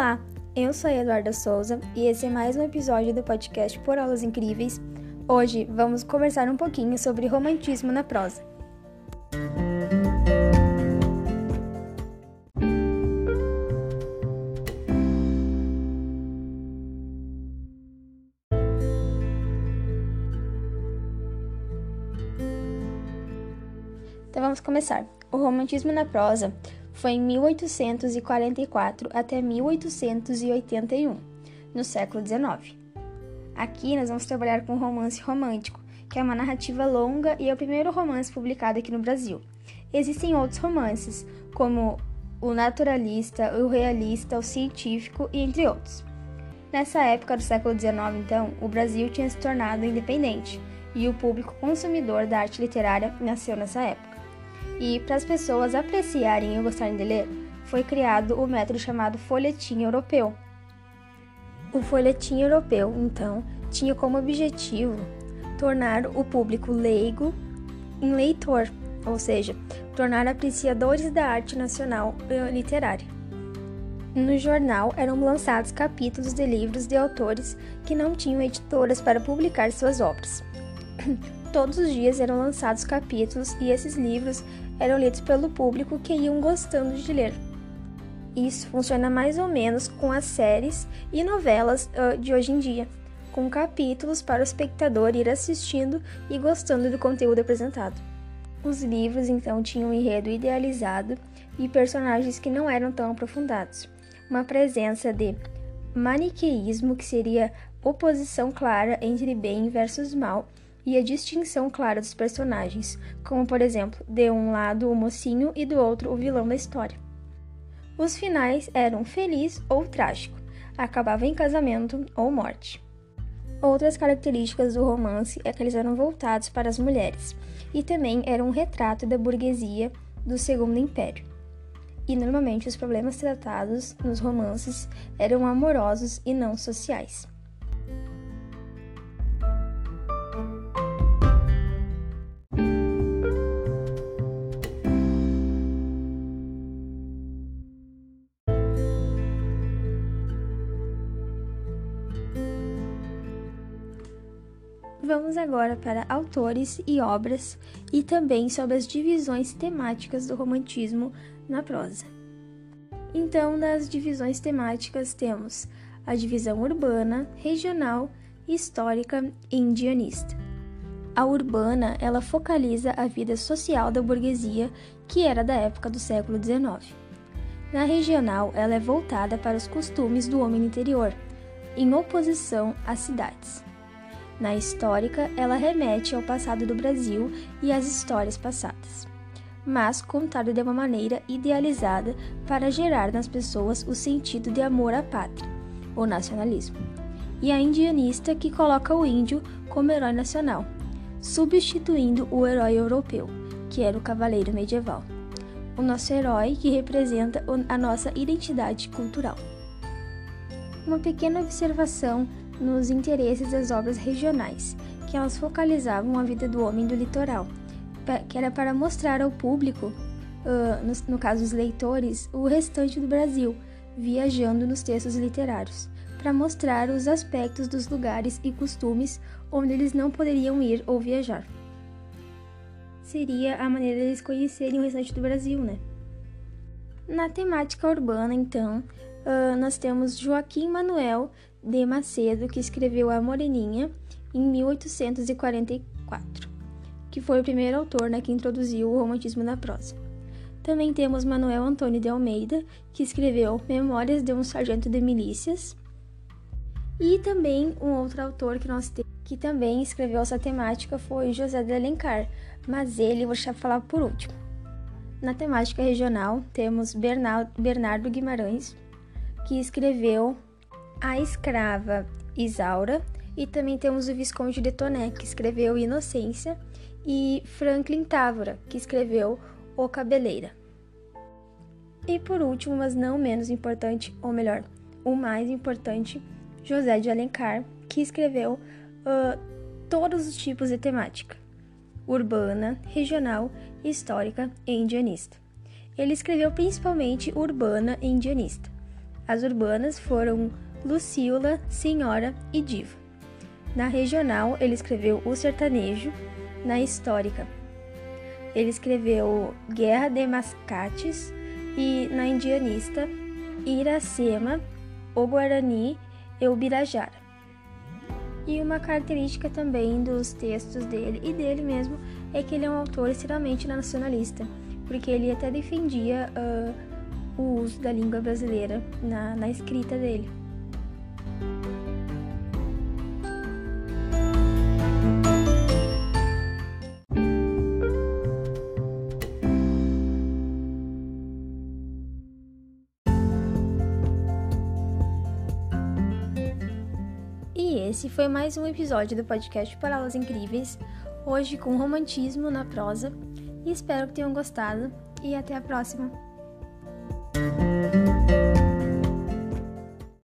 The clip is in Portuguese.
Olá, eu sou a Eduarda Souza e esse é mais um episódio do podcast Por Aulas Incríveis. Hoje vamos conversar um pouquinho sobre romantismo na prosa. Então vamos começar. O romantismo na prosa foi em 1844 até 1881, no século XIX. Aqui nós vamos trabalhar com romance romântico, que é uma narrativa longa e é o primeiro romance publicado aqui no Brasil. Existem outros romances, como o naturalista, o realista, o científico e entre outros. Nessa época do século XIX, então, o Brasil tinha se tornado independente e o público consumidor da arte literária nasceu nessa época. E para as pessoas apreciarem e gostarem de ler, foi criado o método chamado folhetim europeu. O folhetim europeu, então, tinha como objetivo tornar o público leigo em leitor, ou seja, tornar apreciadores da arte nacional literária. No jornal eram lançados capítulos de livros de autores que não tinham editoras para publicar suas obras. Todos os dias eram lançados capítulos e esses livros eram lidos pelo público que iam gostando de ler. Isso funciona mais ou menos com as séries e novelas uh, de hoje em dia, com capítulos para o espectador ir assistindo e gostando do conteúdo apresentado. Os livros então tinham um enredo idealizado e personagens que não eram tão aprofundados, uma presença de maniqueísmo, que seria oposição clara entre bem versus mal, e a distinção clara dos personagens, como por exemplo, de um lado o mocinho e do outro o vilão da história. Os finais eram feliz ou trágico, acabava em casamento ou morte. Outras características do romance é que eles eram voltados para as mulheres e também eram um retrato da burguesia do Segundo Império. E normalmente os problemas tratados nos romances eram amorosos e não sociais. Vamos agora para autores e obras e também sobre as divisões temáticas do romantismo na prosa. Então, nas divisões temáticas temos a divisão urbana, regional, histórica e indianista. A urbana, ela focaliza a vida social da burguesia, que era da época do século XIX. Na regional, ela é voltada para os costumes do homem interior, em oposição às cidades. Na histórica, ela remete ao passado do Brasil e às histórias passadas, mas contada de uma maneira idealizada para gerar nas pessoas o sentido de amor à pátria, o nacionalismo. E a indianista, que coloca o índio como herói nacional, substituindo o herói europeu, que era o cavaleiro medieval. O nosso herói que representa a nossa identidade cultural. Uma pequena observação nos interesses das obras regionais, que elas focalizavam a vida do homem do litoral, que era para mostrar ao público, no, caso os leitores, o restante do Brasil, viajando nos textos literários, para mostrar os aspectos dos lugares e costumes onde eles não poderiam ir ou viajar. Seria a maneira de eles conhecerem o restante do Brasil, né? Na temática urbana, então, nós temos Joaquim Manuel de Macedo, que escreveu A Moreninha em 1844, que foi o primeiro autor né, que introduziu o romantismo na prosa. Também temos Manuel Antônio de Almeida, que escreveu Memórias de um Sargento de Milícias. E também um outro autor que nós temos, que também escreveu essa temática foi José de Alencar, mas ele vou deixar falar por último. Na temática regional, temos Bernardo Guimarães, que escreveu A Escrava Isaura, e também temos o Visconde de Toné, que escreveu Inocência, e Franklin Távora, que escreveu O Cabeleira. E por último, mas não menos importante, ou melhor, o mais importante, José de Alencar, que escreveu uh, todos os tipos de temática: urbana, regional, histórica e indianista. Ele escreveu principalmente urbana e indianista. As urbanas foram Luciola, Senhora e Diva. Na regional, ele escreveu O Sertanejo. Na histórica, ele escreveu Guerra de Mascates e na indianista, Iracema, O Guarani e o Birajara. E uma característica também dos textos dele e dele mesmo é que ele é um autor extremamente nacionalista, porque ele até defendia uh, o uso da língua brasileira na, na escrita dele. Esse foi mais um episódio do podcast Parábolas Incríveis, hoje com romantismo na prosa, e espero que tenham gostado e até a próxima!